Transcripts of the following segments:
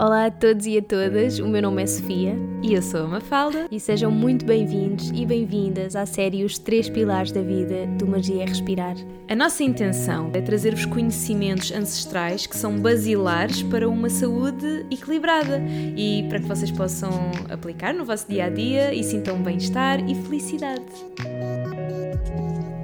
Olá a todos e a todas, o meu nome é Sofia e eu sou a Mafalda e sejam muito bem-vindos e bem-vindas à série Os Três Pilares da Vida do Magia é Respirar. A nossa intenção é trazer-vos conhecimentos ancestrais que são basilares para uma saúde equilibrada e para que vocês possam aplicar no vosso dia a dia e sintam bem-estar e felicidade.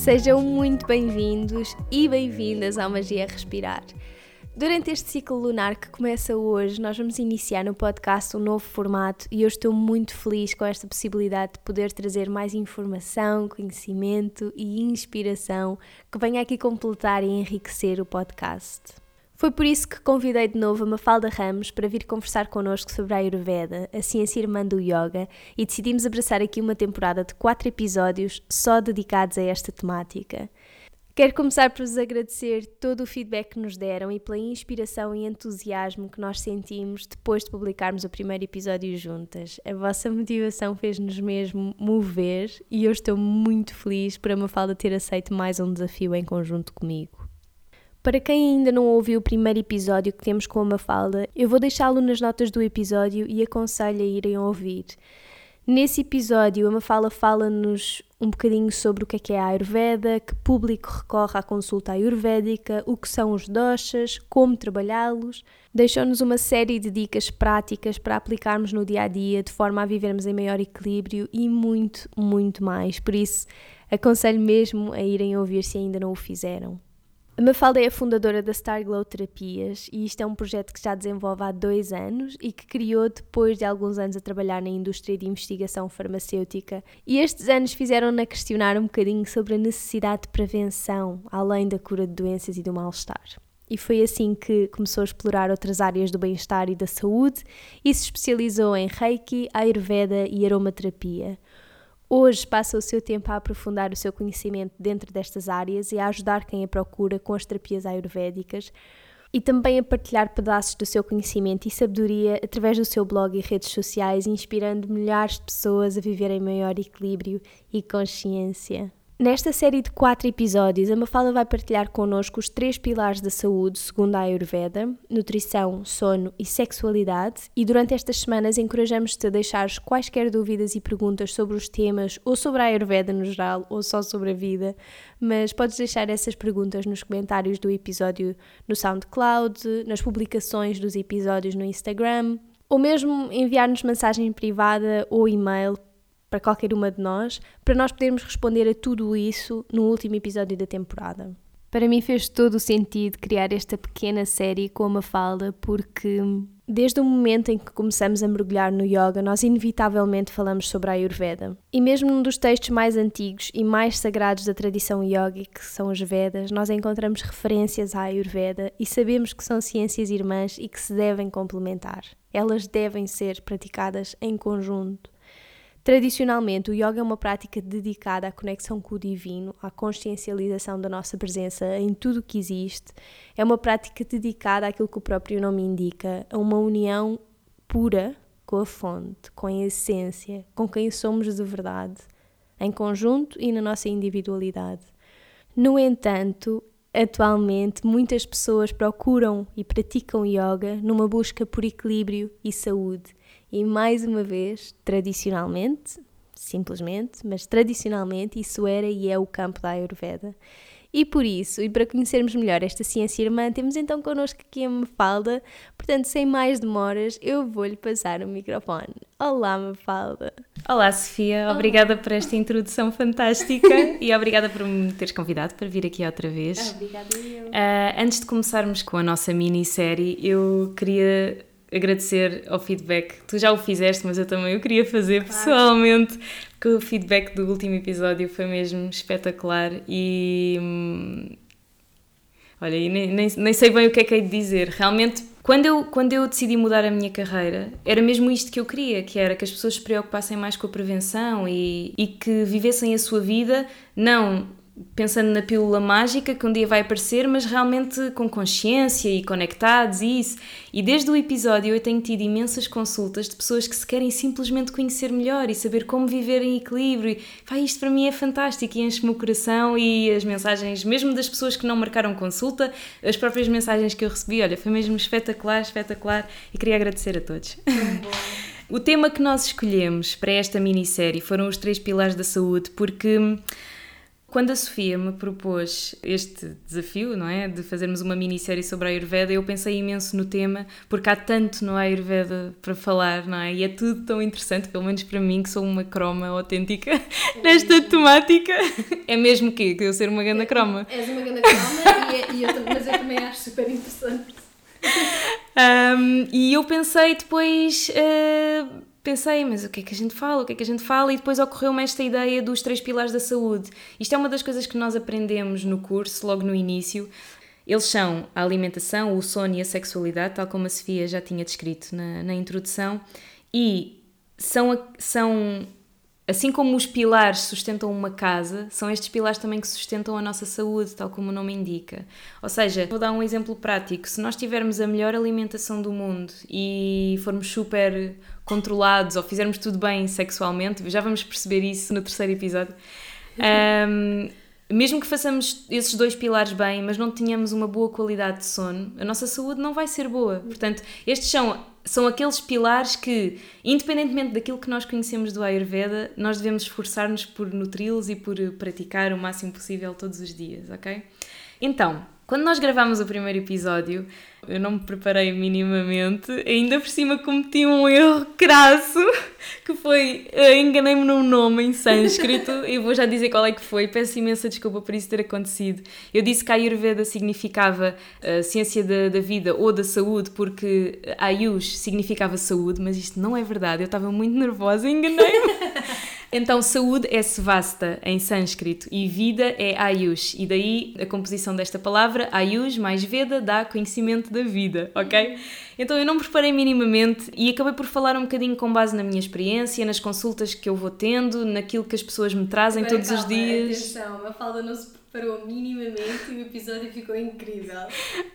Sejam muito bem-vindos e bem-vindas ao Magia Respirar. Durante este ciclo lunar que começa hoje, nós vamos iniciar no podcast um novo formato e eu estou muito feliz com esta possibilidade de poder trazer mais informação, conhecimento e inspiração que venha aqui completar e enriquecer o podcast. Foi por isso que convidei de novo a Mafalda Ramos para vir conversar connosco sobre a Ayurveda, a ciência irmã do yoga, e decidimos abraçar aqui uma temporada de quatro episódios só dedicados a esta temática. Quero começar por vos agradecer todo o feedback que nos deram e pela inspiração e entusiasmo que nós sentimos depois de publicarmos o primeiro episódio juntas. A vossa motivação fez-nos mesmo mover e eu estou muito feliz por a Mafalda ter aceito mais um desafio em conjunto comigo. Para quem ainda não ouviu o primeiro episódio que temos com a Mafalda, eu vou deixá-lo nas notas do episódio e aconselho a irem ouvir. Nesse episódio, a Mafalda fala-nos um bocadinho sobre o que é, que é a Ayurveda, que público recorre à consulta ayurvédica, o que são os doshas, como trabalhá-los. Deixou-nos uma série de dicas práticas para aplicarmos no dia a dia, de forma a vivermos em maior equilíbrio e muito, muito mais. Por isso, aconselho mesmo a irem ouvir se ainda não o fizeram. A Mafalda é a fundadora da Star Glow Terapias e isto é um projeto que já desenvolve há dois anos e que criou depois de alguns anos a trabalhar na indústria de investigação farmacêutica. E estes anos fizeram-na questionar um bocadinho sobre a necessidade de prevenção, além da cura de doenças e do mal-estar. E foi assim que começou a explorar outras áreas do bem-estar e da saúde e se especializou em Reiki, Ayurveda e aromaterapia. Hoje passa o seu tempo a aprofundar o seu conhecimento dentro destas áreas e a ajudar quem a procura com as terapias ayurvédicas e também a partilhar pedaços do seu conhecimento e sabedoria através do seu blog e redes sociais, inspirando milhares de pessoas a viverem maior equilíbrio e consciência. Nesta série de quatro episódios, a Mafalda vai partilhar connosco os três pilares da saúde segundo a Ayurveda: nutrição, sono e sexualidade. E durante estas semanas encorajamos-te a deixar quaisquer dúvidas e perguntas sobre os temas ou sobre a Ayurveda no geral ou só sobre a vida, mas podes deixar essas perguntas nos comentários do episódio no SoundCloud, nas publicações dos episódios no Instagram, ou mesmo enviar-nos mensagem privada ou e-mail para qualquer uma de nós, para nós podermos responder a tudo isso no último episódio da temporada. Para mim fez todo o sentido criar esta pequena série com a Mafalda, porque desde o momento em que começamos a mergulhar no yoga, nós inevitavelmente falamos sobre a Ayurveda. E mesmo num dos textos mais antigos e mais sagrados da tradição yoga, que são os Vedas, nós encontramos referências à Ayurveda e sabemos que são ciências irmãs e que se devem complementar. Elas devem ser praticadas em conjunto. Tradicionalmente, o yoga é uma prática dedicada à conexão com o divino, à consciencialização da nossa presença em tudo o que existe. É uma prática dedicada àquilo que o próprio nome indica, a uma união pura com a fonte, com a essência, com quem somos de verdade, em conjunto e na nossa individualidade. No entanto, atualmente muitas pessoas procuram e praticam yoga numa busca por equilíbrio e saúde e mais uma vez, tradicionalmente, simplesmente, mas tradicionalmente isso era e é o campo da Ayurveda. E por isso, e para conhecermos melhor esta ciência irmã, temos então connosco aqui a Mafalda. Portanto, sem mais demoras, eu vou-lhe passar o microfone. Olá, Mafalda. Olá, Sofia. Obrigada por esta introdução fantástica e obrigada por me teres convidado para vir aqui outra vez. Obrigada, eu. Uh, antes de começarmos com a nossa minissérie, eu queria agradecer ao feedback. Tu já o fizeste, mas eu também o queria fazer claro. pessoalmente, porque o feedback do último episódio foi mesmo espetacular e. Hum, olha, nem, nem, nem sei bem o que é que hei de dizer. Realmente Quando eu, quando eu decidi mudar a minha carreira, era mesmo isto que eu queria, que era que as pessoas se preocupassem mais com a prevenção e, e que vivessem a sua vida não pensando na pílula mágica que um dia vai aparecer, mas realmente com consciência e conectados e isso. E desde o episódio eu tenho tido imensas consultas de pessoas que se querem simplesmente conhecer melhor e saber como viver em equilíbrio. E, pá, isto para mim é fantástico e enche-me o coração e as mensagens, mesmo das pessoas que não marcaram consulta, as próprias mensagens que eu recebi, olha, foi mesmo espetacular, espetacular e queria agradecer a todos. o tema que nós escolhemos para esta minissérie foram os três pilares da saúde, porque quando a Sofia me propôs este desafio, não é, de fazermos uma minissérie sobre a Ayurveda, eu pensei imenso no tema, porque há tanto no Ayurveda para falar, não é? E é tudo tão interessante, pelo menos para mim, que sou uma croma autêntica é nesta temática. É mesmo que eu ser uma grande croma. És uma grande croma, e, é, e eu, mas eu também acho super interessante. Um, e eu pensei depois. Uh, pensei, mas o que é que a gente fala? O que é que a gente fala? E depois ocorreu-me esta ideia dos três pilares da saúde. Isto é uma das coisas que nós aprendemos no curso, logo no início. Eles são a alimentação, o sono e a sexualidade, tal como a Sofia já tinha descrito na, na introdução, e são, são Assim como os pilares sustentam uma casa, são estes pilares também que sustentam a nossa saúde, tal como o nome indica. Ou seja, vou dar um exemplo prático: se nós tivermos a melhor alimentação do mundo e formos super controlados ou fizermos tudo bem sexualmente, já vamos perceber isso no terceiro episódio. Um, mesmo que façamos esses dois pilares bem, mas não tenhamos uma boa qualidade de sono, a nossa saúde não vai ser boa. Portanto, estes são são aqueles pilares que, independentemente daquilo que nós conhecemos do Ayurveda, nós devemos esforçar-nos por nutri-los e por praticar o máximo possível todos os dias, ok? Então, quando nós gravámos o primeiro episódio, eu não me preparei minimamente, ainda por cima cometi um erro crasso, que foi, uh, enganei-me num nome em sânscrito, e vou já dizer qual é que foi, peço imensa desculpa por isso ter acontecido. Eu disse que a Ayurveda significava uh, ciência da, da vida ou da saúde, porque Ayush significava saúde, mas isto não é verdade, eu estava muito nervosa e enganei-me. Então, saúde é svasta em sânscrito e vida é ayush. E daí a composição desta palavra, ayush mais veda, dá conhecimento da vida, ok? Então eu não me preparei minimamente e acabei por falar um bocadinho com base na minha experiência, nas consultas que eu vou tendo, naquilo que as pessoas me trazem Agora, todos calma, os dias. Atenção, a falda não se preparou minimamente e o episódio ficou incrível. uh,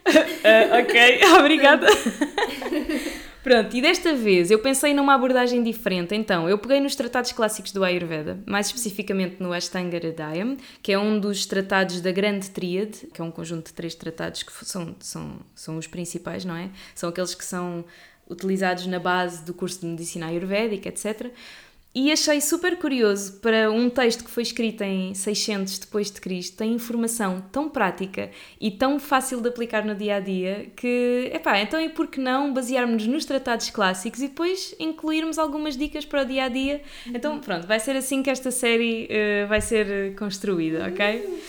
ok, obrigada. Pronto, e desta vez eu pensei numa abordagem diferente. Então, eu peguei nos tratados clássicos do Ayurveda, mais especificamente no Ashtanga Hridayam, que é um dos tratados da Grande Tríade, que é um conjunto de três tratados que são, são, são os principais, não é? São aqueles que são utilizados na base do curso de medicina ayurvédica, etc. E achei super curioso para um texto que foi escrito em 600 depois de Cristo, tem informação tão prática e tão fácil de aplicar no dia a dia que, epá, então e por que não basearmos nos tratados clássicos e depois incluirmos algumas dicas para o dia a dia? Então, pronto, vai ser assim que esta série uh, vai ser construída, ok?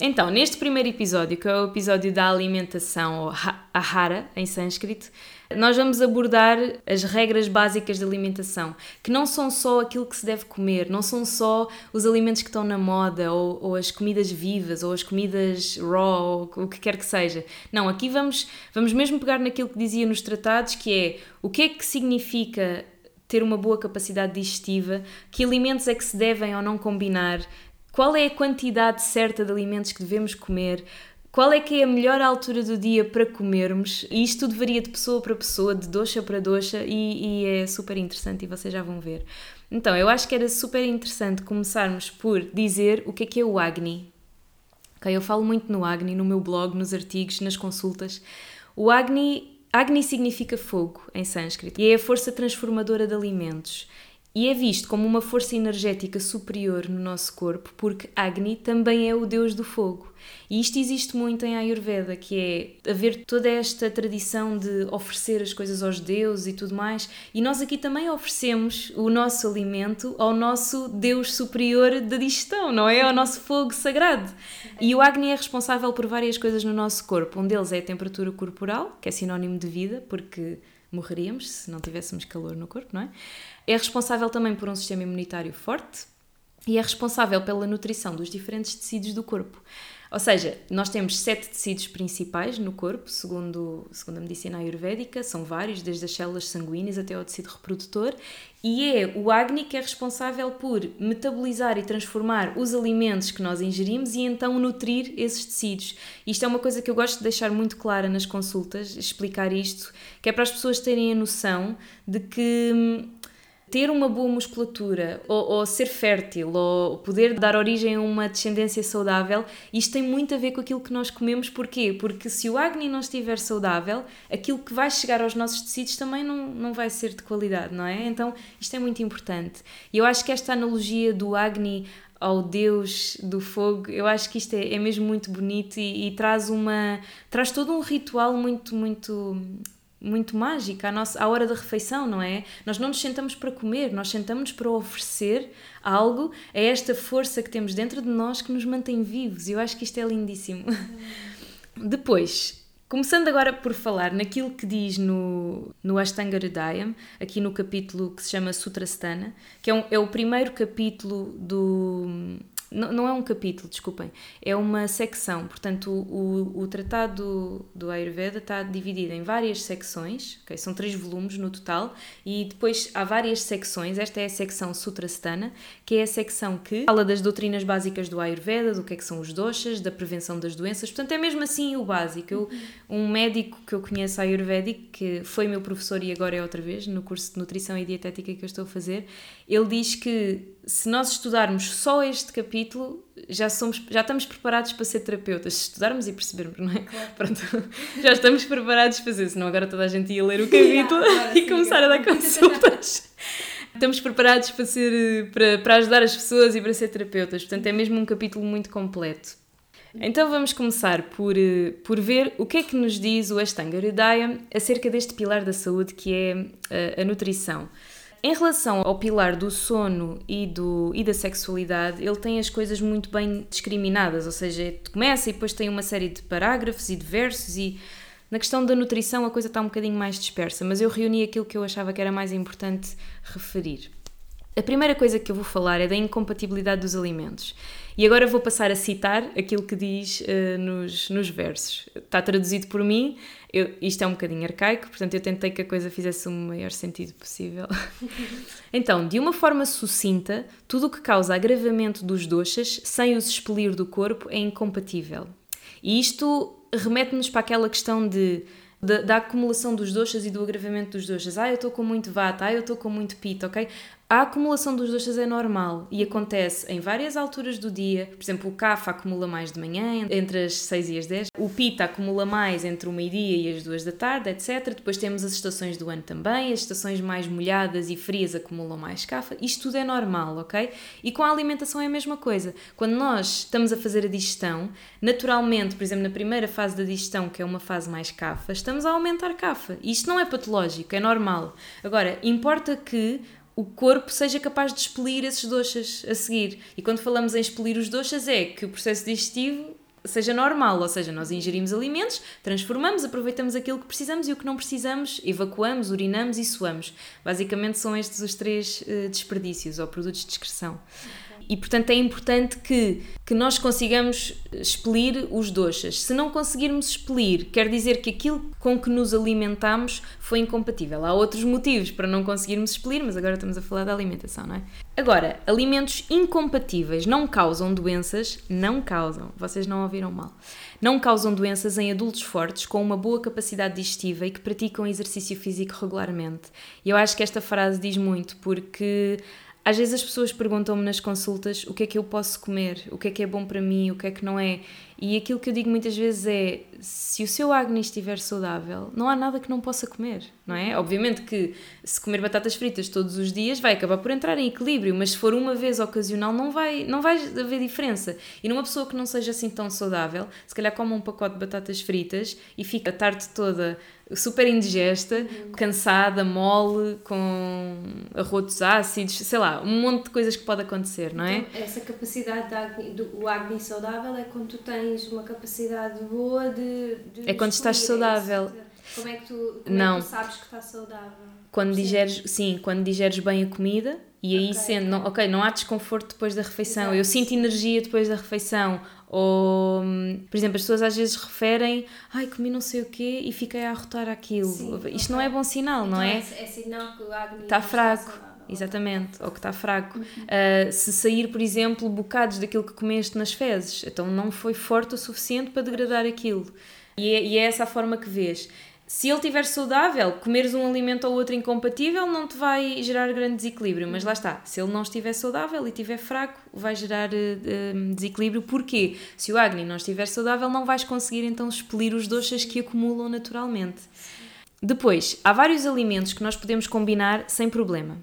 Então, neste primeiro episódio, que é o episódio da alimentação, ou ahara em sânscrito, nós vamos abordar as regras básicas de alimentação, que não são só aquilo que se deve comer, não são só os alimentos que estão na moda, ou, ou as comidas vivas, ou as comidas raw, ou o que quer que seja. Não, aqui vamos, vamos mesmo pegar naquilo que dizia nos tratados, que é o que é que significa ter uma boa capacidade digestiva, que alimentos é que se devem ou não combinar, qual é a quantidade certa de alimentos que devemos comer, qual é que é a melhor altura do dia para comermos, e isto tudo varia de pessoa para pessoa, de doxa para doxa, e, e é super interessante e vocês já vão ver. Então, eu acho que era super interessante começarmos por dizer o que é que é o Agni. Okay, eu falo muito no Agni, no meu blog, nos artigos, nas consultas. O Agni, Agni significa fogo em sânscrito e é a força transformadora de alimentos. E é visto como uma força energética superior no nosso corpo, porque Agni também é o deus do fogo. E isto existe muito em Ayurveda, que é haver toda esta tradição de oferecer as coisas aos deuses e tudo mais. E nós aqui também oferecemos o nosso alimento ao nosso deus superior da digestão, não é? Ao nosso fogo sagrado. E o Agni é responsável por várias coisas no nosso corpo. Um deles é a temperatura corporal, que é sinónimo de vida, porque morreríamos se não tivéssemos calor no corpo, não é? É responsável também por um sistema imunitário forte e é responsável pela nutrição dos diferentes tecidos do corpo. Ou seja, nós temos sete tecidos principais no corpo, segundo, segundo a medicina ayurvédica, são vários, desde as células sanguíneas até ao tecido reprodutor, e é o Agni que é responsável por metabolizar e transformar os alimentos que nós ingerimos e então nutrir esses tecidos. Isto é uma coisa que eu gosto de deixar muito clara nas consultas, explicar isto, que é para as pessoas terem a noção de que hum, ter uma boa musculatura, ou, ou, ser fértil, ou poder dar origem a uma descendência saudável, isto tem muito a ver com aquilo que nós comemos. Porquê? Porque se o Agni não estiver saudável, aquilo que vai chegar aos nossos tecidos também não, não vai ser de qualidade, não é? Então isto é muito importante. E eu acho que esta analogia do Agni ao Deus do fogo, eu acho que isto é, é mesmo muito bonito e, e, traz uma traz todo um ritual muito muito muito mágica à, nossa, à hora da refeição, não é? Nós não nos sentamos para comer, nós sentamos para oferecer algo a esta força que temos dentro de nós que nos mantém vivos. Eu acho que isto é lindíssimo. Depois, Começando agora por falar naquilo que diz no, no Ashtanga Hridayam, aqui no capítulo que se chama Sutrasthana, que é, um, é o primeiro capítulo do, não, não é um capítulo, desculpem, é uma secção. Portanto, o, o, o tratado do, do Ayurveda está dividido em várias secções, okay? são três volumes no total, e depois há várias secções. Esta é a secção Sutrasthana, que é a secção que fala das doutrinas básicas do Ayurveda, do que é que são os doshas, da prevenção das doenças. Portanto, é mesmo assim o básico. Eu, um médico que eu conheço ayurvédico, que foi meu professor e agora é outra vez, no curso de nutrição e dietética que eu estou a fazer, ele diz que se nós estudarmos só este capítulo, já, somos, já estamos preparados para ser terapeutas. Se estudarmos e percebermos, não é? Claro. Pronto, já estamos preparados para fazer, senão agora toda a gente ia ler o capítulo yeah, e começar a dar consultas. estamos preparados para, ser, para, para ajudar as pessoas e para ser terapeutas. Portanto, é mesmo um capítulo muito completo. Então vamos começar por, por ver o que é que nos diz o Ashtanga Hridaya acerca deste pilar da saúde que é a, a nutrição. Em relação ao pilar do sono e, do, e da sexualidade, ele tem as coisas muito bem discriminadas, ou seja, começa e depois tem uma série de parágrafos e de versos e na questão da nutrição a coisa está um bocadinho mais dispersa, mas eu reuni aquilo que eu achava que era mais importante referir. A primeira coisa que eu vou falar é da incompatibilidade dos alimentos. E agora vou passar a citar aquilo que diz uh, nos, nos versos. Está traduzido por mim, eu, isto é um bocadinho arcaico, portanto eu tentei que a coisa fizesse o maior sentido possível. então, de uma forma sucinta, tudo o que causa agravamento dos doxas sem os expelir do corpo é incompatível. E isto remete-nos para aquela questão de da, da, acumulação dos doxas e do agravamento dos doxas. Ah, eu estou com muito vata, ah, eu estou com muito pita, ok? A acumulação dos doxas é normal e acontece em várias alturas do dia. Por exemplo, o kafa acumula mais de manhã, entre as 6 e as 10. O pita acumula mais entre o meio-dia e as 2 da tarde, etc. Depois temos as estações do ano também. As estações mais molhadas e frias acumulam mais kafa. Isto tudo é normal, ok? E com a alimentação é a mesma coisa. Quando nós estamos a fazer a digestão, naturalmente, por exemplo, na primeira fase da digestão, que é uma fase mais kafa, estamos a aumentar kafa. Isto não é patológico, é normal. Agora, importa que o corpo seja capaz de expelir esses doxas a seguir. E quando falamos em expelir os doxas, é que o processo digestivo seja normal, ou seja, nós ingerimos alimentos, transformamos, aproveitamos aquilo que precisamos e o que não precisamos, evacuamos, urinamos e suamos. Basicamente são estes os três uh, desperdícios ou produtos de excreção. E portanto é importante que, que nós consigamos expelir os doxas. Se não conseguirmos expelir, quer dizer que aquilo com que nos alimentamos foi incompatível. Há outros motivos para não conseguirmos expelir, mas agora estamos a falar da alimentação, não é? Agora, alimentos incompatíveis não causam doenças, não causam, vocês não ouviram mal, não causam doenças em adultos fortes com uma boa capacidade digestiva e que praticam exercício físico regularmente. E eu acho que esta frase diz muito porque às vezes as pessoas perguntam-me nas consultas o que é que eu posso comer, o que é que é bom para mim, o que é que não é. E aquilo que eu digo muitas vezes é: se o seu acne estiver saudável, não há nada que não possa comer, não é? Obviamente que se comer batatas fritas todos os dias vai acabar por entrar em equilíbrio, mas se for uma vez ocasional não vai, não vai haver diferença. E numa pessoa que não seja assim tão saudável, se calhar come um pacote de batatas fritas e fica a tarde toda super indigesta, uhum. cansada, mole, com arrotos ácidos, sei lá, um monte de coisas que pode acontecer, não é? Então, essa capacidade acne, do, o acne saudável é quando tu tens uma capacidade boa de. de é quando estás saudável. Como é que tu, como não. É que tu sabes que estás saudável? Quando digeres, sim, quando digeres bem a comida e aí okay. sendo, não, ok, não há desconforto depois da refeição, Exato. eu sinto energia depois da refeição, Ou, por exemplo, as pessoas às vezes referem, ai, comi não sei o quê e fiquei a arrotar aquilo. Sim, Isto okay. não é bom sinal, então não é? É, é sinal que o Agni está fraco. Está Exatamente, ou que está fraco. Uhum. Uh, se sair, por exemplo, bocados daquilo que comeste nas fezes, então não foi forte o suficiente para degradar aquilo. E é, e é essa a forma que vês se ele estiver saudável, comeres um alimento ou outro incompatível não te vai gerar grande desequilíbrio, mas lá está, se ele não estiver saudável e estiver fraco, vai gerar uh, desequilíbrio, porque se o Agni não estiver saudável, não vais conseguir então expelir os doces que acumulam naturalmente. Depois, há vários alimentos que nós podemos combinar sem problema.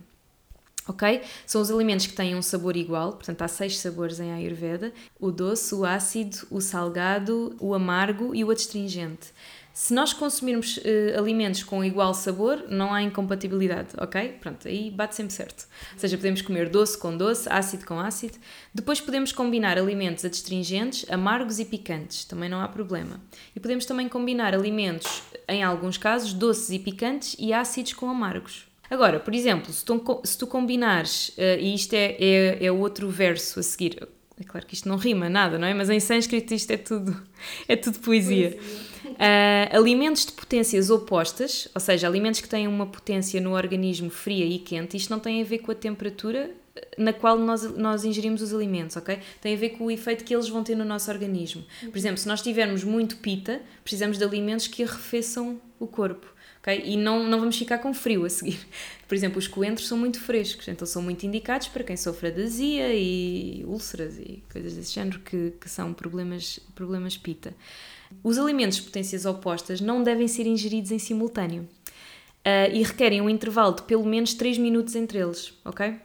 Ok? São os alimentos que têm um sabor igual, portanto há seis sabores em Ayurveda: o doce, o ácido, o salgado, o amargo e o adstringente. Se nós consumirmos uh, alimentos com igual sabor, não há incompatibilidade, ok? Pronto, aí bate sempre certo. Ou seja, podemos comer doce com doce, ácido com ácido. Depois podemos combinar alimentos adstringentes, amargos e picantes, também não há problema. E podemos também combinar alimentos, em alguns casos, doces e picantes e ácidos com amargos. Agora, por exemplo, se tu, se tu combinares, uh, e isto é, é, é outro verso a seguir, é claro que isto não rima nada, não é? Mas em sânscrito isto é tudo, é tudo poesia. poesia. Uh, alimentos de potências opostas, ou seja, alimentos que têm uma potência no organismo fria e quente, isto não tem a ver com a temperatura na qual nós, nós ingerimos os alimentos, ok? Tem a ver com o efeito que eles vão ter no nosso organismo. Por exemplo, se nós tivermos muito pita, precisamos de alimentos que arrefeçam o corpo. Okay? E não, não vamos ficar com frio a seguir. Por exemplo, os coentros são muito frescos, então são muito indicados para quem sofre de azia e úlceras e coisas desse género que, que são problemas, problemas pita. Os alimentos de potências opostas não devem ser ingeridos em simultâneo uh, e requerem um intervalo de pelo menos 3 minutos entre eles, ok?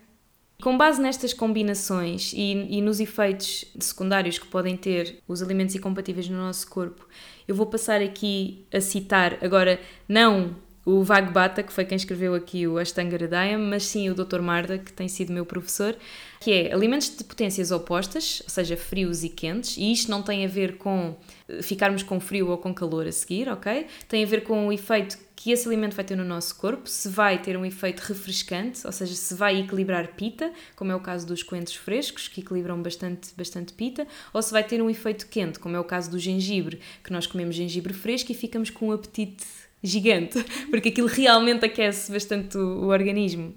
Com base nestas combinações e, e, nos efeitos secundários que podem ter os alimentos incompatíveis no nosso corpo, eu vou passar aqui a citar, agora não o Vagbata, que foi quem escreveu aqui o Ashtanga Hridayam, mas sim o Dr. Marda, que tem sido meu professor, que é alimentos de potências opostas, ou seja, frios e quentes, e isto não tem a ver com eh, ficarmos com frio ou com calor a seguir, ok? Tem a ver com o efeito que esse alimento vai ter no nosso corpo, se vai ter um efeito refrescante, ou seja, se vai equilibrar pita, como é o caso dos coentros frescos, que equilibram bastante, bastante pita, ou se vai ter um efeito quente, como é o caso do gengibre, que nós comemos gengibre fresco e ficamos com um apetite gigante, porque aquilo realmente aquece bastante o, o organismo.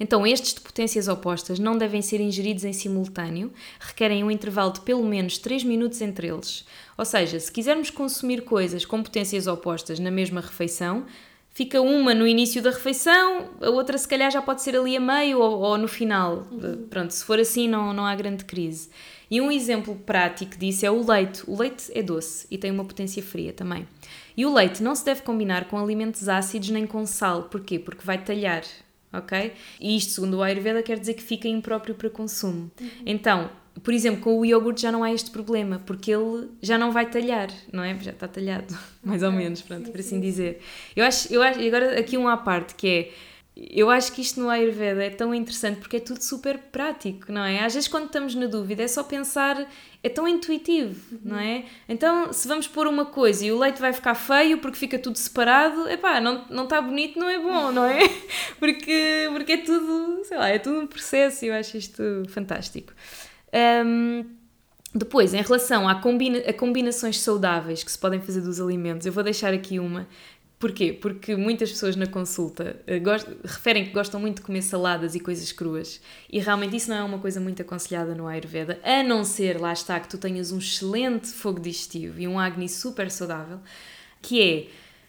Então, estes de potências opostas não devem ser ingeridos em simultâneo, requerem um intervalo de pelo menos 3 minutos entre eles. Ou seja, se quisermos consumir coisas com potências opostas na mesma refeição, fica uma no início da refeição, a outra se calhar já pode ser ali a meio ou, ou no final. Uhum. Pronto, se for assim não, não há grande crise. E um exemplo prático disso é o leite. O leite é doce e tem uma potência fria também. E o leite não se deve combinar com alimentos ácidos nem com sal. Porquê? Porque vai talhar ok? E isto, segundo o Ayurveda, quer dizer que fica impróprio para consumo. Uhum. Então, por exemplo, com o iogurte já não há este problema, porque ele já não vai talhar, não é? Já está talhado, mais ou menos, pronto, sim, por assim sim. dizer. Eu acho, eu acho, agora aqui um à parte, que é eu acho que isto no Ayurveda é tão interessante porque é tudo super prático, não é? Às vezes, quando estamos na dúvida, é só pensar, é tão intuitivo, uhum. não é? Então, se vamos pôr uma coisa e o leite vai ficar feio porque fica tudo separado, epá, não, não está bonito, não é bom, não é? Porque, porque é tudo, sei lá, é tudo um processo e eu acho isto fantástico. Um, depois, em relação a, combina a combinações saudáveis que se podem fazer dos alimentos, eu vou deixar aqui uma Porquê? Porque muitas pessoas na consulta uh, referem que gostam muito de comer saladas e coisas cruas e realmente isso não é uma coisa muito aconselhada no Ayurveda, a não ser, lá está, que tu tenhas um excelente fogo digestivo e um Agni super saudável, que é,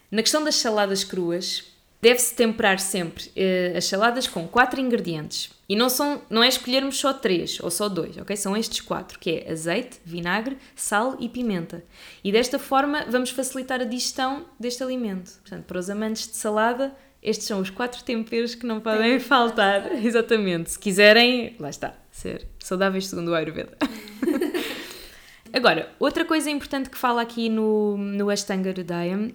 na questão das saladas cruas, Deve-se temperar sempre uh, as saladas com quatro ingredientes. E não, são, não é escolhermos só três ou só dois, ok? São estes quatro, que é azeite, vinagre, sal e pimenta. E desta forma vamos facilitar a digestão deste alimento. Portanto, para os amantes de salada, estes são os quatro temperos que não podem faltar. Exatamente. Se quiserem, lá está, ser saudáveis segundo o Ayurveda. Agora, outra coisa importante que fala aqui no, no Ashtanga Hridayam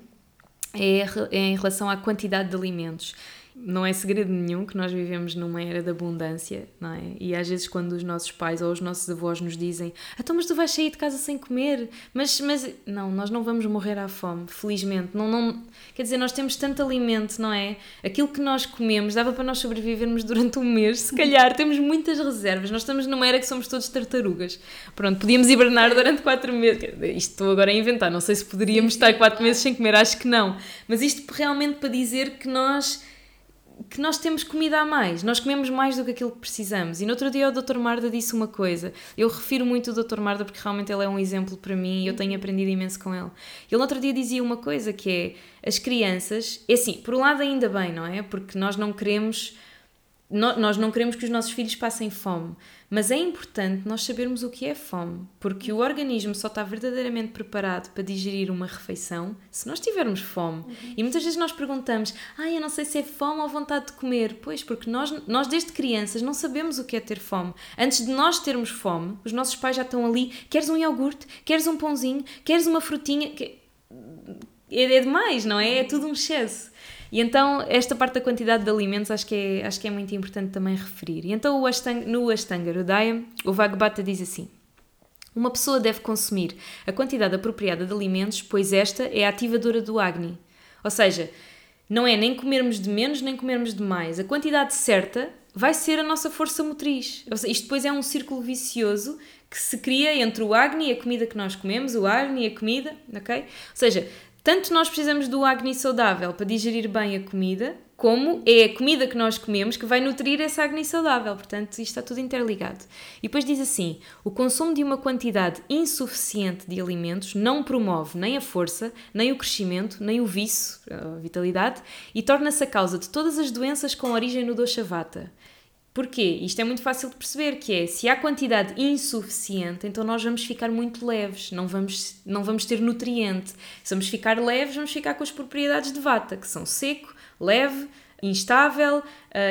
é, é em relação à quantidade de alimentos. Não é segredo nenhum que nós vivemos numa era de abundância, não é? E às vezes quando os nossos pais ou os nossos avós nos dizem então mas tu vais sair de casa sem comer, mas, mas não, nós não vamos morrer à fome, felizmente, não, não, quer dizer, nós temos tanto alimento, não é? Aquilo que nós comemos dava para nós sobrevivermos durante um mês, se calhar temos muitas reservas, nós estamos numa era que somos todos tartarugas, pronto, podíamos hibernar durante quatro meses, isto estou agora a inventar, não sei se poderíamos estar quatro meses sem comer, acho que não, mas isto realmente para dizer que nós que nós temos comida a mais, nós comemos mais do que aquilo que precisamos. E no outro dia o Dr. Marda disse uma coisa. Eu refiro muito o Dr. Marda porque realmente ele é um exemplo para mim e eu tenho aprendido imenso com ele. Ele no outro dia dizia uma coisa que é as crianças, é assim, por um lado ainda bem, não é? Porque nós não queremos nós não queremos que os nossos filhos passem fome, mas é importante nós sabermos o que é fome, porque o organismo só está verdadeiramente preparado para digerir uma refeição se nós tivermos fome. Uhum. E muitas vezes nós perguntamos: ah, eu não sei se é fome ou vontade de comer. Pois, porque nós, nós desde crianças não sabemos o que é ter fome. Antes de nós termos fome, os nossos pais já estão ali: queres um iogurte, queres um pãozinho, queres uma frutinha. É, é demais, não é? É tudo um excesso. E então, esta parte da quantidade de alimentos acho que é, acho que é muito importante também referir. E então, o Ashtanga, no Ashtanga Hridaya, o Vagbata diz assim: Uma pessoa deve consumir a quantidade apropriada de alimentos, pois esta é a ativadora do Agni. Ou seja, não é nem comermos de menos nem comermos de mais. A quantidade certa vai ser a nossa força motriz. Seja, isto depois é um círculo vicioso que se cria entre o Agni e a comida que nós comemos, o Agni e a comida, ok? Ou seja, tanto nós precisamos do Agni saudável para digerir bem a comida, como é a comida que nós comemos que vai nutrir essa Agni saudável. Portanto, isto está tudo interligado. E depois diz assim: o consumo de uma quantidade insuficiente de alimentos não promove nem a força, nem o crescimento, nem o vício, a vitalidade, e torna-se a causa de todas as doenças com origem no Doshavata. Porquê? Isto é muito fácil de perceber, que é, se há quantidade insuficiente, então nós vamos ficar muito leves, não vamos, não vamos ter nutriente. Se vamos ficar leves, vamos ficar com as propriedades de vata, que são seco, leve, instável, uh,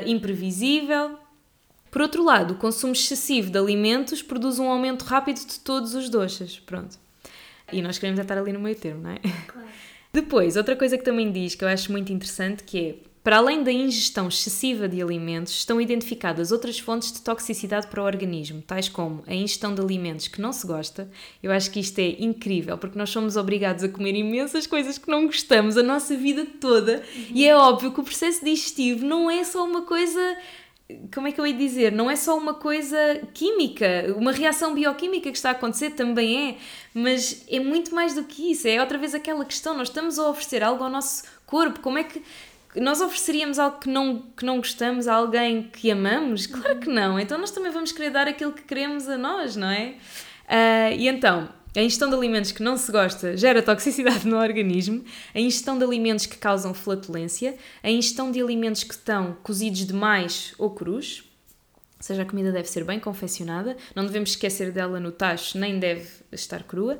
imprevisível. Por outro lado, o consumo excessivo de alimentos produz um aumento rápido de todos os doxas. Pronto. E nós queremos estar ali no meio termo, não é? Claro. Depois, outra coisa que também diz, que eu acho muito interessante, que é para além da ingestão excessiva de alimentos, estão identificadas outras fontes de toxicidade para o organismo, tais como a ingestão de alimentos que não se gosta. Eu acho que isto é incrível, porque nós somos obrigados a comer imensas coisas que não gostamos a nossa vida toda, uhum. e é óbvio que o processo digestivo não é só uma coisa como é que eu ia dizer? Não é só uma coisa química, uma reação bioquímica que está a acontecer também é, mas é muito mais do que isso. É outra vez aquela questão: nós estamos a oferecer algo ao nosso corpo. Como é que nós ofereceríamos algo que não, que não gostamos a alguém que amamos? Claro que não. Então nós também vamos querer dar aquilo que queremos a nós, não é? Uh, e então, a ingestão de alimentos que não se gosta gera toxicidade no organismo, a ingestão de alimentos que causam flatulência, a ingestão de alimentos que estão cozidos demais ou crus, seja, a comida deve ser bem confeccionada, não devemos esquecer dela no tacho, nem deve estar crua.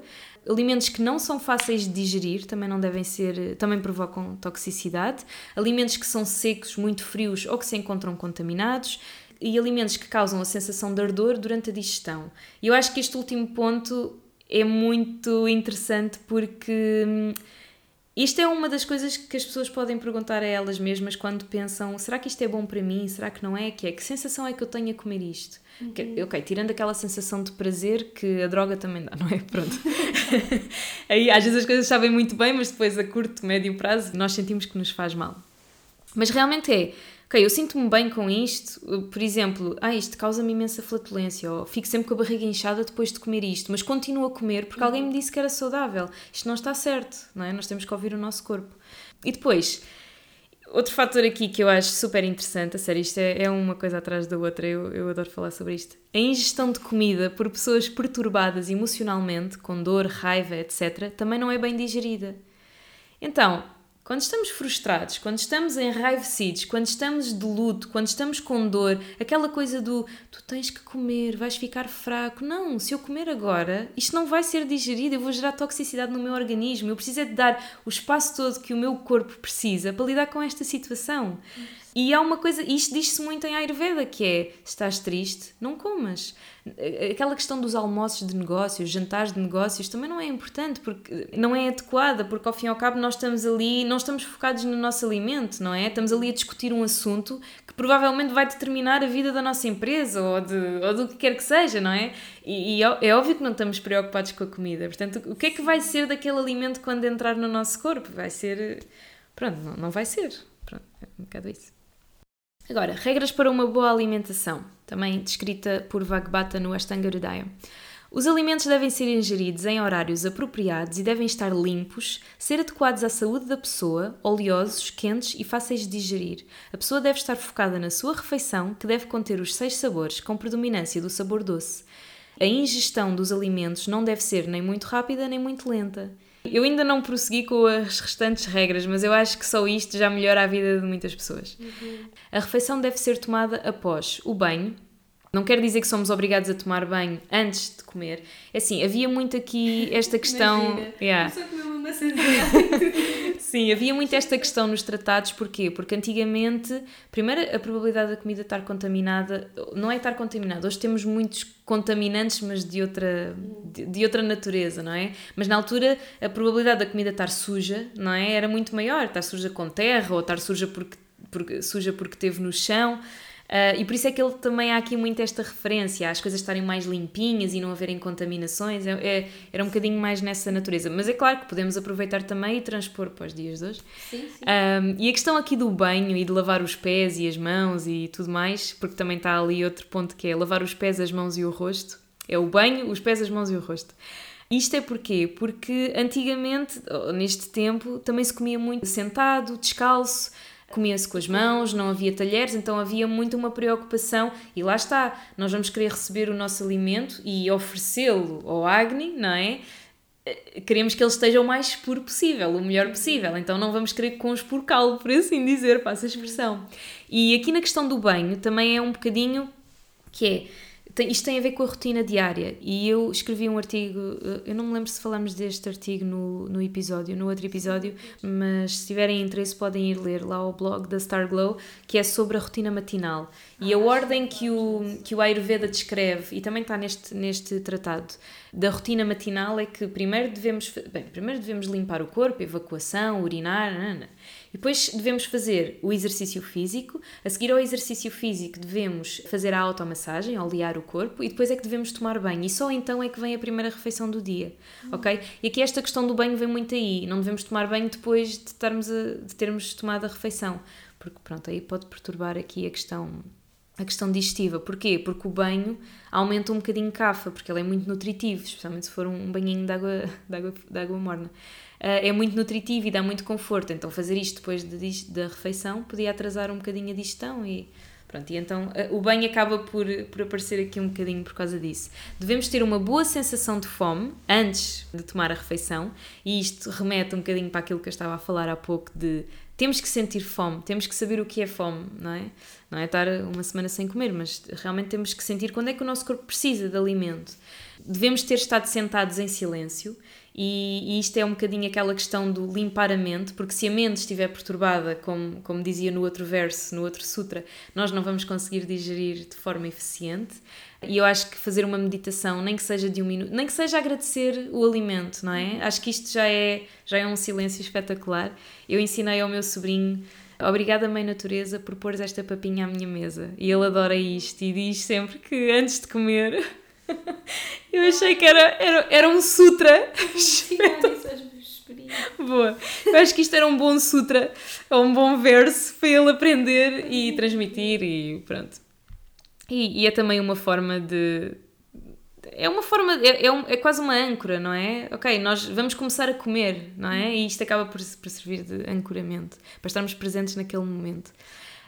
Alimentos que não são fáceis de digerir também não devem ser, também provocam toxicidade. Alimentos que são secos, muito frios ou que se encontram contaminados e alimentos que causam a sensação de ardor durante a digestão. E eu acho que este último ponto é muito interessante porque hum, isto é uma das coisas que as pessoas podem perguntar a elas mesmas quando pensam: será que isto é bom para mim? Será que não é? Que é que sensação é que eu tenho a comer isto? Uhum. Que, ok, tirando aquela sensação de prazer que a droga também dá, não é? Pronto. Aí às vezes as coisas sabem muito bem, mas depois a curto, médio prazo nós sentimos que nos faz mal. Mas realmente é ok, eu sinto-me bem com isto, por exemplo, ah, isto causa-me imensa flatulência, ou fico sempre com a barriga inchada depois de comer isto, mas continuo a comer porque alguém me disse que era saudável. Isto não está certo, não é? Nós temos que ouvir o nosso corpo. E depois, outro fator aqui que eu acho super interessante, a sério, isto é, é uma coisa atrás da outra, eu, eu adoro falar sobre isto. A ingestão de comida por pessoas perturbadas emocionalmente, com dor, raiva, etc., também não é bem digerida. Então, quando estamos frustrados, quando estamos enraivecidos, quando estamos de luto, quando estamos com dor, aquela coisa do tu tens que comer, vais ficar fraco. Não, se eu comer agora, isto não vai ser digerido, eu vou gerar toxicidade no meu organismo. Eu preciso é de dar o espaço todo que o meu corpo precisa para lidar com esta situação. E há uma coisa, isto diz-se muito em Ayurveda, que é, estás triste, não comas. Aquela questão dos almoços de negócios, jantares de negócios, também não é importante, porque não é adequada, porque ao fim e ao cabo nós estamos ali, não estamos focados no nosso alimento, não é? Estamos ali a discutir um assunto que provavelmente vai determinar a vida da nossa empresa ou, de, ou do que quer que seja, não é? E, e é óbvio que não estamos preocupados com a comida. Portanto, o que é que vai ser daquele alimento quando entrar no nosso corpo? Vai ser. Pronto, não, não vai ser. Pronto, é um bocado isso. Agora, regras para uma boa alimentação, também descrita por Vagbata no Ashtanga Hridaya. Os alimentos devem ser ingeridos em horários apropriados e devem estar limpos, ser adequados à saúde da pessoa, oleosos, quentes e fáceis de digerir. A pessoa deve estar focada na sua refeição, que deve conter os seis sabores, com predominância do sabor doce. A ingestão dos alimentos não deve ser nem muito rápida nem muito lenta. Eu ainda não prossegui com as restantes regras, mas eu acho que só isto já melhora a vida de muitas pessoas. Uhum. A refeição deve ser tomada após o banho. Não quer dizer que somos obrigados a tomar banho antes de comer. É assim, havia muito aqui esta questão. Imagina, yeah. Sim, havia muito esta questão nos tratados, porquê? Porque antigamente, primeiro, a probabilidade da comida estar contaminada, não é estar contaminada, hoje temos muitos contaminantes, mas de outra, de, de, outra natureza, não é? Mas na altura, a probabilidade da comida estar suja, não é? Era muito maior, estar suja com terra ou estar suja porque, porque, suja porque teve no chão. Uh, e por isso é que ele também há aqui muito esta referência às coisas estarem mais limpinhas e não haverem contaminações, é, é, era um bocadinho mais nessa natureza. Mas é claro que podemos aproveitar também e transpor para os dias de hoje. Sim, sim. Um, e a questão aqui do banho e de lavar os pés e as mãos e tudo mais, porque também está ali outro ponto que é lavar os pés, as mãos e o rosto. É o banho, os pés, as mãos e o rosto. Isto é porquê? Porque antigamente, neste tempo, também se comia muito sentado, descalço, comia-se com as mãos, não havia talheres, então havia muito uma preocupação e lá está, nós vamos querer receber o nosso alimento e oferecê-lo ao Agni, não é? Eh, queremos que ele esteja o mais puro possível, o melhor possível, então não vamos querer conspurcá-lo, por assim dizer, passa a expressão. E aqui na questão do banho também é um bocadinho que é tem, isto tem a ver com a rotina diária e eu escrevi um artigo, eh, eu não me lembro se falamos deste artigo no, no episódio, no outro episódio, mas se tiverem interesse podem ir ler lá o blog da Star Glow, que é sobre a rotina matinal. E a ordem que o, que o Ayurveda descreve, e também está neste, neste tratado, da rotina matinal é que primeiro devemos, bem, primeiro devemos limpar o corpo, evacuação, urinar, nanana. Depois devemos fazer o exercício físico. A seguir ao exercício físico devemos fazer a automassagem, olear o corpo e depois é que devemos tomar banho. E só então é que vem a primeira refeição do dia, ok? E aqui esta questão do banho vem muito aí. Não devemos tomar banho depois de, estarmos a, de termos tomado a refeição. Porque pronto, aí pode perturbar aqui a questão a questão digestiva. Porquê? Porque o banho aumenta um bocadinho cafa, porque ele é muito nutritivo, especialmente se for um banhinho de água, de água, de água morna. Uh, é muito nutritivo e dá muito conforto, então fazer isto depois de, da refeição podia atrasar um bocadinho a digestão e pronto, e então uh, o banho acaba por, por aparecer aqui um bocadinho por causa disso. Devemos ter uma boa sensação de fome antes de tomar a refeição e isto remete um bocadinho para aquilo que eu estava a falar há pouco de temos que sentir fome, temos que saber o que é fome, não é? Não é estar uma semana sem comer, mas realmente temos que sentir quando é que o nosso corpo precisa de alimento. Devemos ter estado sentados em silêncio e, e, isto é um bocadinho aquela questão do limpar a mente, porque se a mente estiver perturbada, como, como dizia no outro verso, no outro sutra, nós não vamos conseguir digerir de forma eficiente. E eu acho que fazer uma meditação, nem que seja de um minuto, nem que seja agradecer o alimento, não é? Acho que isto já é, já é um silêncio espetacular. Eu ensinei ao meu sobrinho Obrigada, Mãe Natureza, por pôres esta papinha à minha mesa. E ele adora isto e diz sempre que antes de comer. Eu achei que era, era, era um sutra. Boa. Eu acho que isto era um bom sutra, ou um bom verso para ele aprender e transmitir e pronto. E, e é também uma forma de. É uma forma. É, é, um, é, quase uma âncora, não é? Ok, nós vamos começar a comer, não é? E isto acaba por, por servir de ancoramento, para estarmos presentes naquele momento.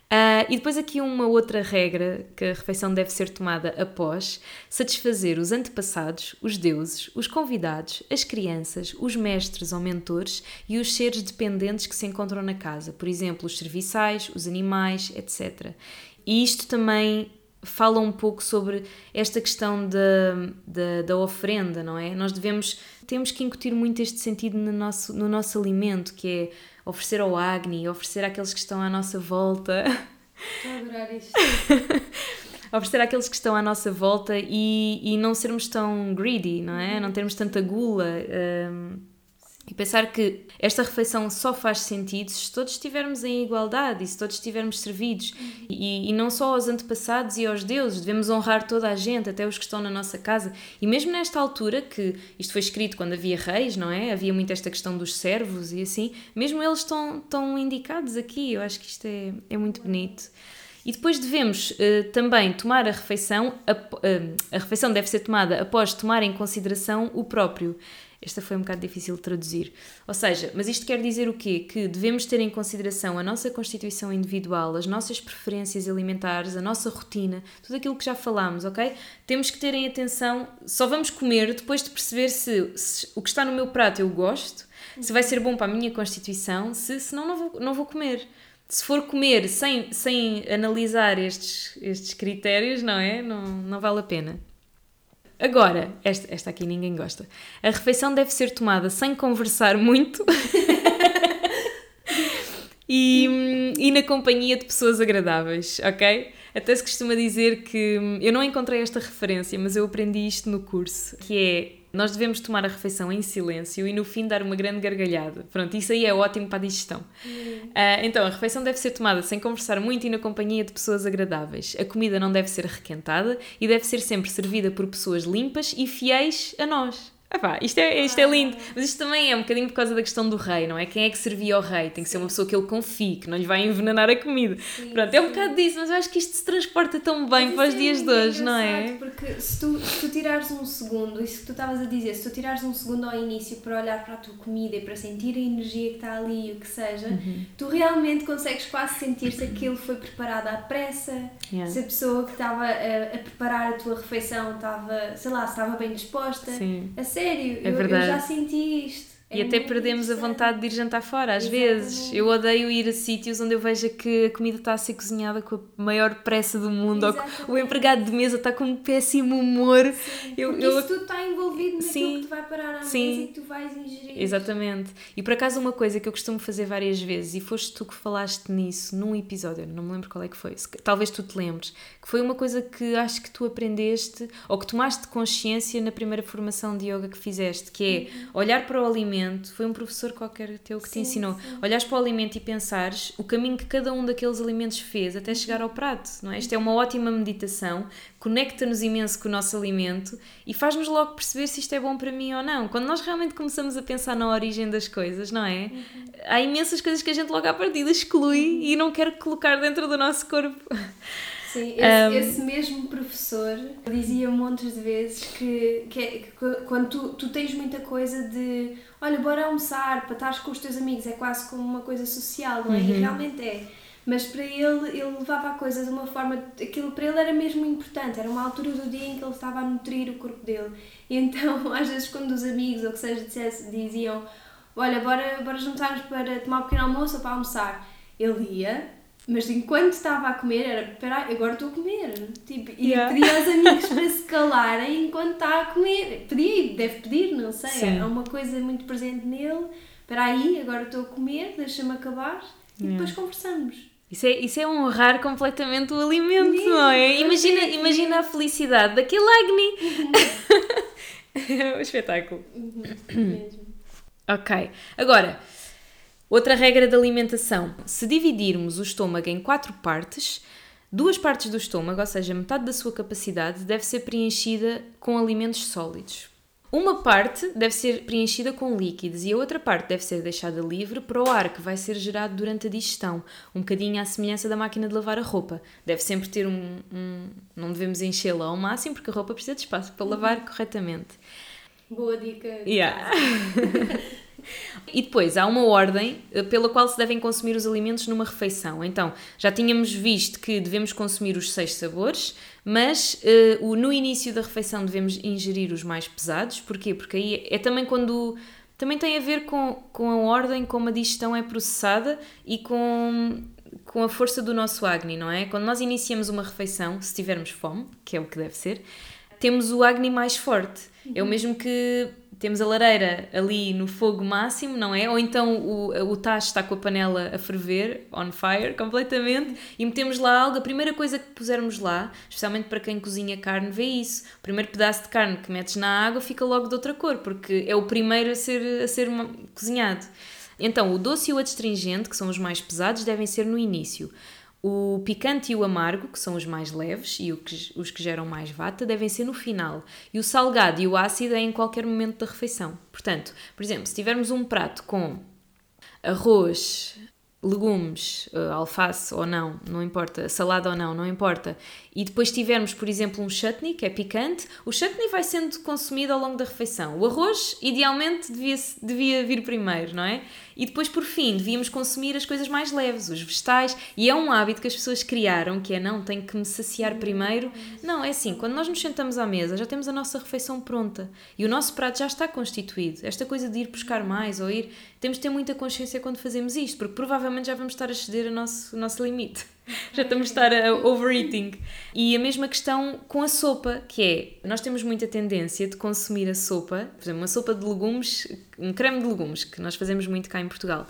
Uh, e depois aqui uma outra regra que a refeição deve ser tomada após satisfazer os antepassados, os deuses, os convidados, as crianças, os mestres ou mentores e os seres dependentes que se encontram na casa, por exemplo, os serviçais, os animais, etc. E isto também fala um pouco sobre esta questão da, da, da, oferenda, não é? Nós devemos, temos que incutir muito este sentido no nosso, no nosso alimento, que é oferecer ao Agni, oferecer àqueles que estão à nossa volta. Estou a adorar isto. oferecer àqueles que estão à nossa volta e, e não sermos tão greedy, não é? Não termos tanta gula. Um, e pensar que esta refeição só faz sentido se todos estivermos em igualdade e se todos estivermos servidos. E, e, não só aos antepassados e aos deuses, devemos honrar toda a gente, até os que estão na nossa casa. E mesmo nesta altura, que isto foi escrito quando havia reis, não é? Havia muito esta questão dos servos e assim, mesmo eles estão, estão indicados aqui. Eu acho que isto é, é muito bonito. E depois devemos uh, também tomar a refeição, a, uh, a refeição deve ser tomada após tomar em consideração o próprio. Esta foi um bocado difícil de traduzir. Ou seja, mas isto quer dizer o quê? Que devemos ter em consideração a nossa constituição individual, as nossas preferências alimentares, a nossa rotina, tudo aquilo que já falámos, ok? Temos que ter em atenção, só vamos comer depois de perceber se, se o que está no meu prato eu gosto, se vai ser bom para a minha constituição, se senão não vou, não vou comer. Se for comer sem, sem analisar estes, estes critérios, não é? Não, não vale a pena. Agora, esta, esta aqui ninguém gosta. A refeição deve ser tomada sem conversar muito e, e na companhia de pessoas agradáveis, ok? Até se costuma dizer que eu não encontrei esta referência, mas eu aprendi isto no curso, que é nós devemos tomar a refeição em silêncio e no fim dar uma grande gargalhada. Pronto, isso aí é ótimo para a digestão. Uh, então, a refeição deve ser tomada sem conversar muito e na companhia de pessoas agradáveis. A comida não deve ser requentada e deve ser sempre servida por pessoas limpas e fiéis a nós. Epá, isto, é, isto é lindo, mas isto também é um bocadinho por causa da questão do rei, não é? Quem é que servia ao rei? Tem que ser uma pessoa que ele confie, que não lhe vai envenenar a comida. Sim, Pronto, sim. é um bocado disso, mas eu acho que isto se transporta tão bem mas para os é dias de hoje, não é? Porque se tu, se tu tirares um segundo, isso que tu estavas a dizer, se tu tirares um segundo ao início para olhar para a tua comida e para sentir a energia que está ali, o que seja, uhum. tu realmente consegues quase sentir se aquilo foi preparado à pressa, yeah. se a pessoa que estava a, a, preparar a tua refeição estava, sei lá, estava bem disposta. Sim. A sério, é eu, eu, já senti isto. É e até perdemos a vontade de ir jantar fora, às Exatamente. vezes. Eu odeio ir a sítios onde eu vejo que a comida está a ser cozinhada com a maior pressa do mundo, Exatamente. ou que o empregado de mesa está com um péssimo humor. Sim, eu, porque eu... isso tudo está envolvido naquilo Sim. que tu vai parar à Sim. mesa e que tu vais ingerir. Exatamente. E por acaso uma coisa que eu costumo fazer várias vezes, e foste tu que falaste nisso num episódio, não me lembro qual é que foi, talvez tu te lembres, que foi uma coisa que acho que tu aprendeste, ou que tomaste consciência na primeira formação de yoga que fizeste, que é uhum. olhar para o alimento alimento, foi um professor qualquer teu que sim, te ensinou. Sim. Olhares para o alimento e pensares o caminho que cada um daqueles alimentos fez até chegar ao prato, não é? Isto é uma ótima meditação, conecta-nos imenso com o nosso alimento e faz-nos logo perceber se isto é bom para mim ou não. Quando nós realmente começamos a pensar na origem das coisas, não é? Uhum. Há imensas coisas que a gente logo à partida exclui uhum. e não quer colocar dentro do nosso corpo. Sim, esse, um, esse, mesmo professor dizia montes de vezes que, que, é, que quando tu, tu tens muita coisa de olha, bora almoçar para estar com os teus amigos, é quase como uma coisa social, não é? Uhum. E realmente é. Mas para ele, ele levava a coisa de uma forma. Aquilo para ele era mesmo importante, era uma altura do dia em que ele estava a nutrir o corpo dele. E então, às vezes, quando os amigos, ou que seja, diziam: Olha, bora, bora juntar-nos para tomar um pequeno almoço ou para almoçar, ele ia, mas enquanto estava a comer, era, espera agora estou a comer. Tipo, e yeah. pedia aos amigos para se calarem enquanto está a comer. Pedia, deve pedir, não sei. Sim. É uma coisa muito presente nele. Espera aí, agora estou a comer, deixa-me acabar e yeah. depois conversamos. Isso é, isso é honrar completamente o alimento, não é? Imagina, imagina a felicidade daquele Agni. Uhum. é um espetáculo. Uhum, mesmo. Ok. Agora, Outra regra da alimentação: se dividirmos o estômago em quatro partes, duas partes do estômago, ou seja, metade da sua capacidade, deve ser preenchida com alimentos sólidos. Uma parte deve ser preenchida com líquidos e a outra parte deve ser deixada livre para o ar que vai ser gerado durante a digestão, um bocadinho à semelhança da máquina de lavar a roupa. Deve sempre ter um. um não devemos enchê-la ao máximo porque a roupa precisa de espaço para lavar corretamente. Boa dica. Yeah. E depois há uma ordem eh, pela qual se devem consumir os alimentos numa refeição. Então, já tínhamos visto que devemos consumir os seis sabores, mas uh, no início da refeição devemos ingerir os mais pesados. Porquê? Porque aí é também quando. Também tem a ver com, com a ordem como a digestão é processada e com, com a força do nosso Agni, não é? Quando nós iniciamos uma refeição, se tivermos fome, que é o que deve ser, temos o Agni mais forte. É o mesmo que temos a lareira ali no fogo máximo, não é? Ou então o, o tacho está com a panela a ferver, on fire, completamente, e metemos lá algo, a primeira coisa que pusermos lá, especialmente para quem cozinha carne, vê isso. O primeiro pedaço de carne que metes na água fica logo de outra cor, porque é o primeiro a ser, a ser cozinhado. Então, o doce e o adstringente, que são os mais pesados, devem ser no início. O picante e o amargo, que são os mais leves e os que geram mais vata, devem ser no final. E o salgado e o ácido é em qualquer momento da refeição. Portanto, por exemplo, se tivermos um prato com arroz, legumes, eh, alface ou não, não importa, salada ou não, não importa, e depois tivermos, por exemplo, um chutney, que é picante, o chutney vai sendo consumido ao longo da refeição. O arroz, idealmente, devia, devia vir primeiro, não é? E depois, por fim, devíamos consumir as coisas mais leves, os vegetais, e é um hábito que as pessoas criaram, que é não, tenho que me saciar primeiro. Não, é assim, quando nós nos sentamos à mesa, já temos a nossa refeição pronta, e o nosso prato já está constituído. Esta coisa de ir buscar mais ou ir, temos de ter muita consciência quando fazemos isto, porque provavelmente já vamos estar a ceder ao nosso, o nosso limite. Já estamos a estar a overeating. E a mesma questão com a sopa, que é, nós temos muita tendência de consumir a sopa, por exemplo, uma sopa de legumes, um creme de legumes, que nós fazemos muito cá em Portugal.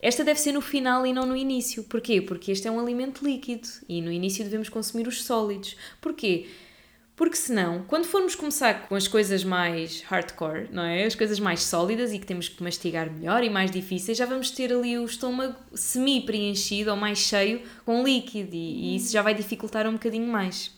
Esta deve ser no final e não no início. Porquê? Porque este é um alimento líquido e no início devemos consumir os sólidos. Porquê? Porque senão, quando formos começar com as coisas mais hardcore, não é? As coisas mais sólidas e que temos que mastigar melhor e mais difíceis, já vamos ter ali o estômago semi-preenchido ou mais cheio com líquido e, e isso já vai dificultar um bocadinho mais.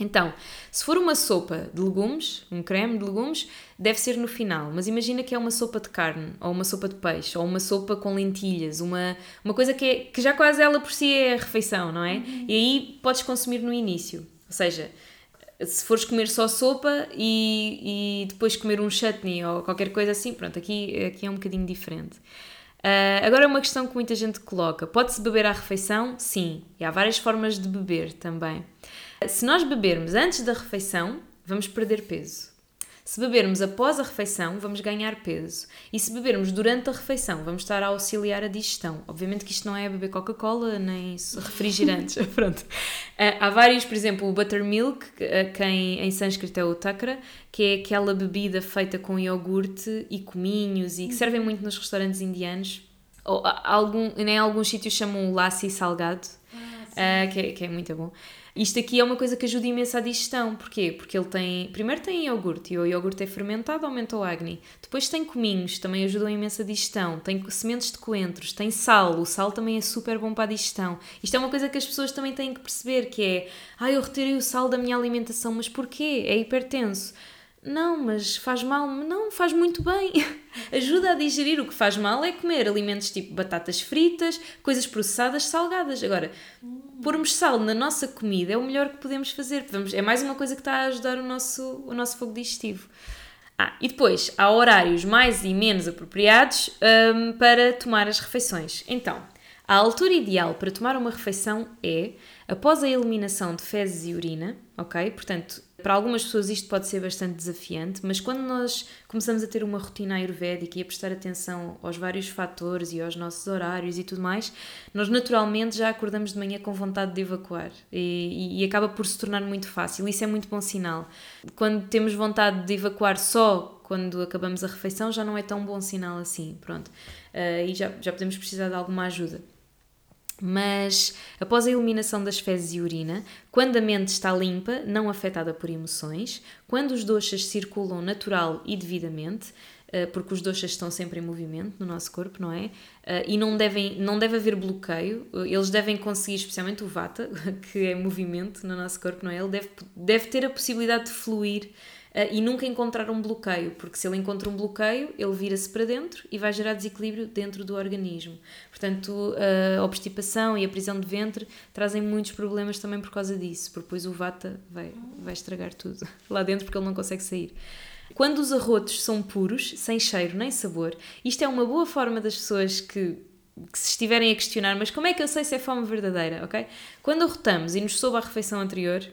Então, se for uma sopa de legumes, um creme de legumes, deve ser no final. Mas imagina que é uma sopa de carne, ou uma sopa de peixe, ou uma sopa com lentilhas, uma, uma coisa que, é, que já quase ela por si é a refeição, não é? Uhum. E aí podes consumir no início. Ou seja, se fores comer só sopa e, e depois comer um chutney ou qualquer coisa assim, pronto, aqui, aqui é um bocadinho diferente. Uh, agora é uma questão que muita gente coloca. Pode-se beber à refeição? Sim. E há várias formas de beber também. Se nós bebermos antes da refeição, vamos perder peso. Se bebermos após a refeição, vamos ganhar peso. E se bebermos durante a refeição, vamos estar a auxiliar a digestão. Obviamente que isto não é beber Coca-Cola nem refrigerantes. Pronto. Ah, há vários, por exemplo, o buttermilk, que em, em sânscrito é o takra, que é aquela bebida feita com iogurte e cominhos e que servem muito nos restaurantes indianos. Ou, algum, em alguns sítios chamam o lassi salgado, ah, uh, que, é, que é muito bom. Isto aqui é uma coisa que ajuda imenso à digestão. Porquê? Porque ele tem. Primeiro tem iogurte, e o iogurte é fermentado, aumenta o acne. Depois tem cominhos, também ajudam imenso a digestão. Tem sementes de coentros, tem sal, o sal também é super bom para a digestão. Isto é uma coisa que as pessoas também têm que perceber: que é. Ah, eu retirei o sal da minha alimentação, mas porquê? É hipertenso. Não, mas faz mal. Não, faz muito bem. Ajuda a digerir. O que faz mal é comer alimentos tipo batatas fritas, coisas processadas, salgadas. Agora, pormos sal na nossa comida é o melhor que podemos fazer. É mais uma coisa que está a ajudar o nosso, o nosso fogo digestivo. Ah, e depois, há horários mais e menos apropriados um, para tomar as refeições. Então, a altura ideal para tomar uma refeição é após a eliminação de fezes e urina, ok? Portanto, para algumas pessoas isto pode ser bastante desafiante, mas quando nós começamos a ter uma rotina ayurvédica e a prestar atenção aos vários fatores e aos nossos horários e tudo mais, nós naturalmente já acordamos de manhã com vontade de evacuar e, e, acaba por se tornar muito fácil. Isso é muito bom sinal. Quando temos vontade de evacuar só quando acabamos a refeição, já não é tão bom sinal assim. Pronto. Uh, e já, já podemos precisar de alguma ajuda. Mas após a eliminação das fezes e urina, quando a mente está limpa, não afetada por emoções, quando os doxas circulam natural e devidamente, eh, porque os doxas estão sempre em movimento no nosso corpo, não é? Eh, e não, devem, não deve haver bloqueio, eh, eles devem conseguir, especialmente o vata, que é movimento no nosso corpo, não é? Ele deve, deve ter a possibilidade de fluir e nunca encontrar um bloqueio, porque se ele encontra um bloqueio, ele vira-se para dentro e vai gerar desequilíbrio dentro do organismo. Portanto, uh, a obstipação e a prisão de ventre trazem muitos problemas também por causa disso, porque depois o vata vai, vai estragar tudo lá dentro porque ele não consegue sair. Quando os arrotos são puros, sem cheiro nem sabor, isto é uma boa forma das pessoas que que se estiverem a questionar, mas como é que eu sei se é fome verdadeira, ok? Quando arrotamos e nos soube a refeição anterior,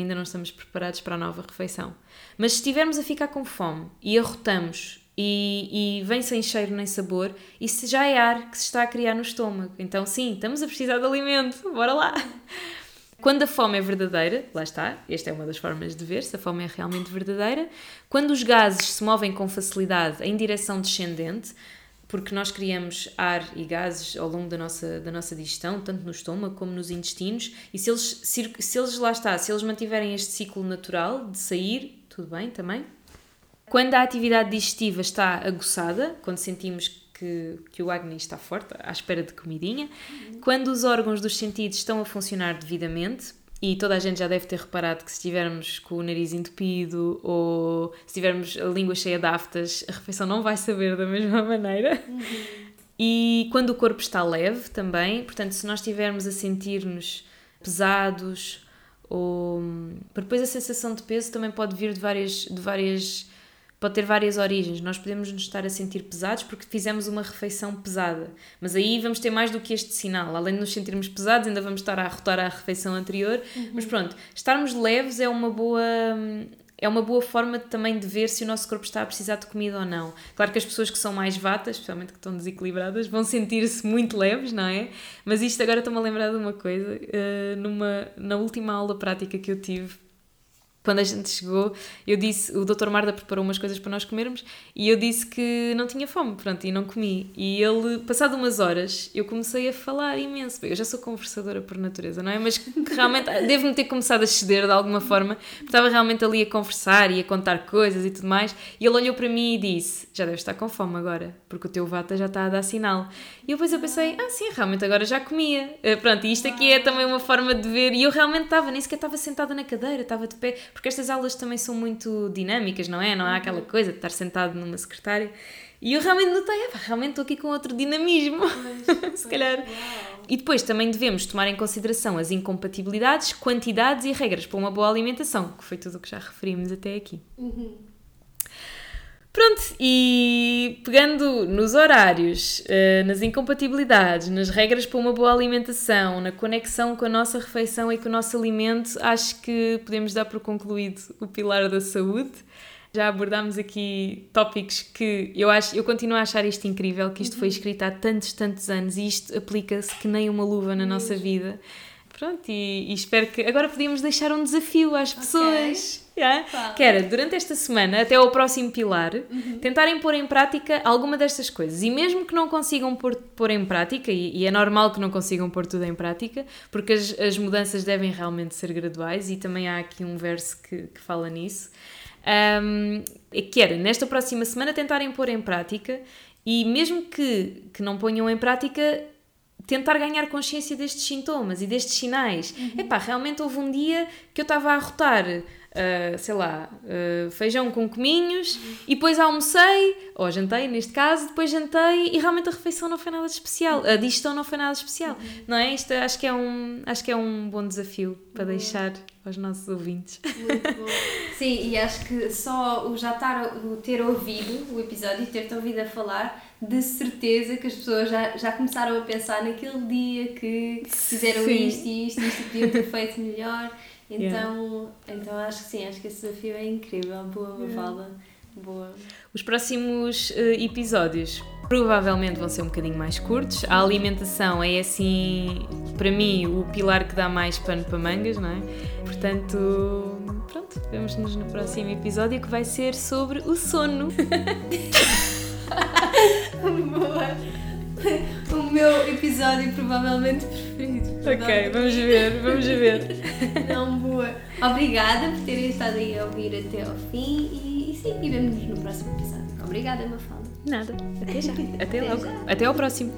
ainda não estamos preparados para a nova refeição. Mas se estivermos a ficar com fome e arrotamos e, e, vem sem cheiro nem sabor, isso já é ar que se está a criar no estômago. Então, sim, estamos a precisar de alimento, bora lá! Quando a fome é verdadeira, lá está, esta é uma das formas de ver se a fome é realmente verdadeira. Quando os gases se movem com facilidade em direção descendente, porque nós criamos ar e gases ao longo da nossa, da nossa digestão, tanto no estômago como nos intestinos, e se eles, se eles lá está, se eles mantiverem este ciclo natural de sair, tudo bem também. Quando a atividade digestiva está aguçada, quando sentimos que, que o Agni está forte, à espera de comidinha, quando os órgãos dos sentidos estão a funcionar devidamente, e toda a gente já deve ter reparado que se estivermos com o nariz entupido ou se tivermos a língua cheia de aftas, a refeição não vai saber da mesma maneira. Uhum. E quando o corpo está leve também, portanto, se nós estivermos a sentir-nos pesados ou. Depois a sensação de peso também pode vir de várias. De várias pode ter várias origens. Nós podemos nos estar a sentir pesados porque fizemos uma refeição pesada, mas aí vamos ter mais do que este sinal. Além de nos sentirmos pesados, ainda vamos estar a arrotar a refeição anterior. Uhum. Mas pronto, estarmos leves é uma boa é uma boa forma também de ver se o nosso corpo está a precisar de comida ou não. Claro que as pessoas que são mais vatas, especialmente que estão desequilibradas, vão sentir-se muito leves, não é? Mas isto agora estou-me a lembrar de uma coisa. Uh, numa, na última aula prática que eu tive, quando a gente chegou, eu disse, o Dr. Marda preparou umas coisas para nós comermos e eu disse que não tinha fome, pronto, e não comi. E ele, passado umas horas, eu comecei a falar imenso. Eu já sou conversadora por natureza, não é? Mas realmente devo-me ter começado a ceder de alguma forma, porque estava realmente ali a conversar e a contar coisas e tudo mais. E ele olhou para mim e disse: Já deves estar com fome agora, porque o teu vata já está a dar sinal. E depois eu pensei: Ah, sim, realmente agora já comia. Uh, pronto, e isto aqui é também uma forma de ver. E eu realmente estava, nem sequer estava sentada na cadeira, estava de pé porque estas aulas também são muito dinâmicas, não é? Não há aquela uhum. coisa de estar sentado numa secretária. E eu realmente notei, ah, realmente estou aqui com outro dinamismo, pois, se calhar. Uau. E depois também devemos tomar em consideração as incompatibilidades, quantidades e regras para uma boa alimentação, que foi tudo o que já referimos até aqui. Uhum. Pronto, e pegando nos horários, eh, nas incompatibilidades, nas regras para uma boa alimentação, na conexão com a nossa refeição e com o nosso alimento, acho que podemos dar por concluído o pilar da saúde. Já abordámos aqui tópicos que eu acho, eu continuo a achar isto incrível, que isto uhum. foi escrito há tantos, tantos anos e isto aplica-se que nem uma luva na nossa vida. Pronto, e, e, espero que. Agora podíamos deixar um desafio às pessoas. Okay. Yeah? Que era, durante esta semana, até ao próximo pilar, uhum. tentarem pôr em prática alguma destas coisas. E mesmo que não consigam pôr, pôr em prática, e, e é normal que não consigam pôr tudo em prática, porque as, as mudanças devem realmente ser graduais, e também há aqui um verso que, que fala nisso. Um, que era, nesta próxima semana, tentarem pôr em prática, e mesmo que, que não ponham em prática, tentar ganhar consciência destes sintomas e destes sinais. Uhum. Epá, realmente houve um dia que eu estava a rotar, uh, sei lá, uh, feijão com cominhos uhum. e depois almocei, ou jantei neste caso, depois jantei e realmente a refeição não foi nada de especial, a digestão não foi nada de especial, uhum. não é? Isto acho que é um, acho que é um bom desafio para deixar aos nossos ouvintes. Muito bom. Sim, e acho que só o já estar, o ter ouvido o episódio e ter-te ouvido a falar de certeza que as pessoas já, já começaram a pensar naquele dia que fizeram sim. isto e isto, isto podiam ter feito melhor. Então, yeah. então acho que sim, acho que esse desafio é incrível. Boa, Mafalda. Yeah. Boa. Os próximos uh, episódios provavelmente vão ser um bocadinho mais curtos. A alimentação é assim, para mim, o pilar que dá mais pano para mangas, não é? Portanto, pronto, vemos-nos no próximo episódio que vai ser sobre o sono. o meu episódio provavelmente preferido. Ok, vamos ver, vamos ver. Não, boa. Obrigada por terem estado aí a ouvir até ao fim e, e sim, e vemos-nos no próximo episódio. Obrigada, Mafalda. Nada, até já. Até, até logo. Já. Até ao próximo.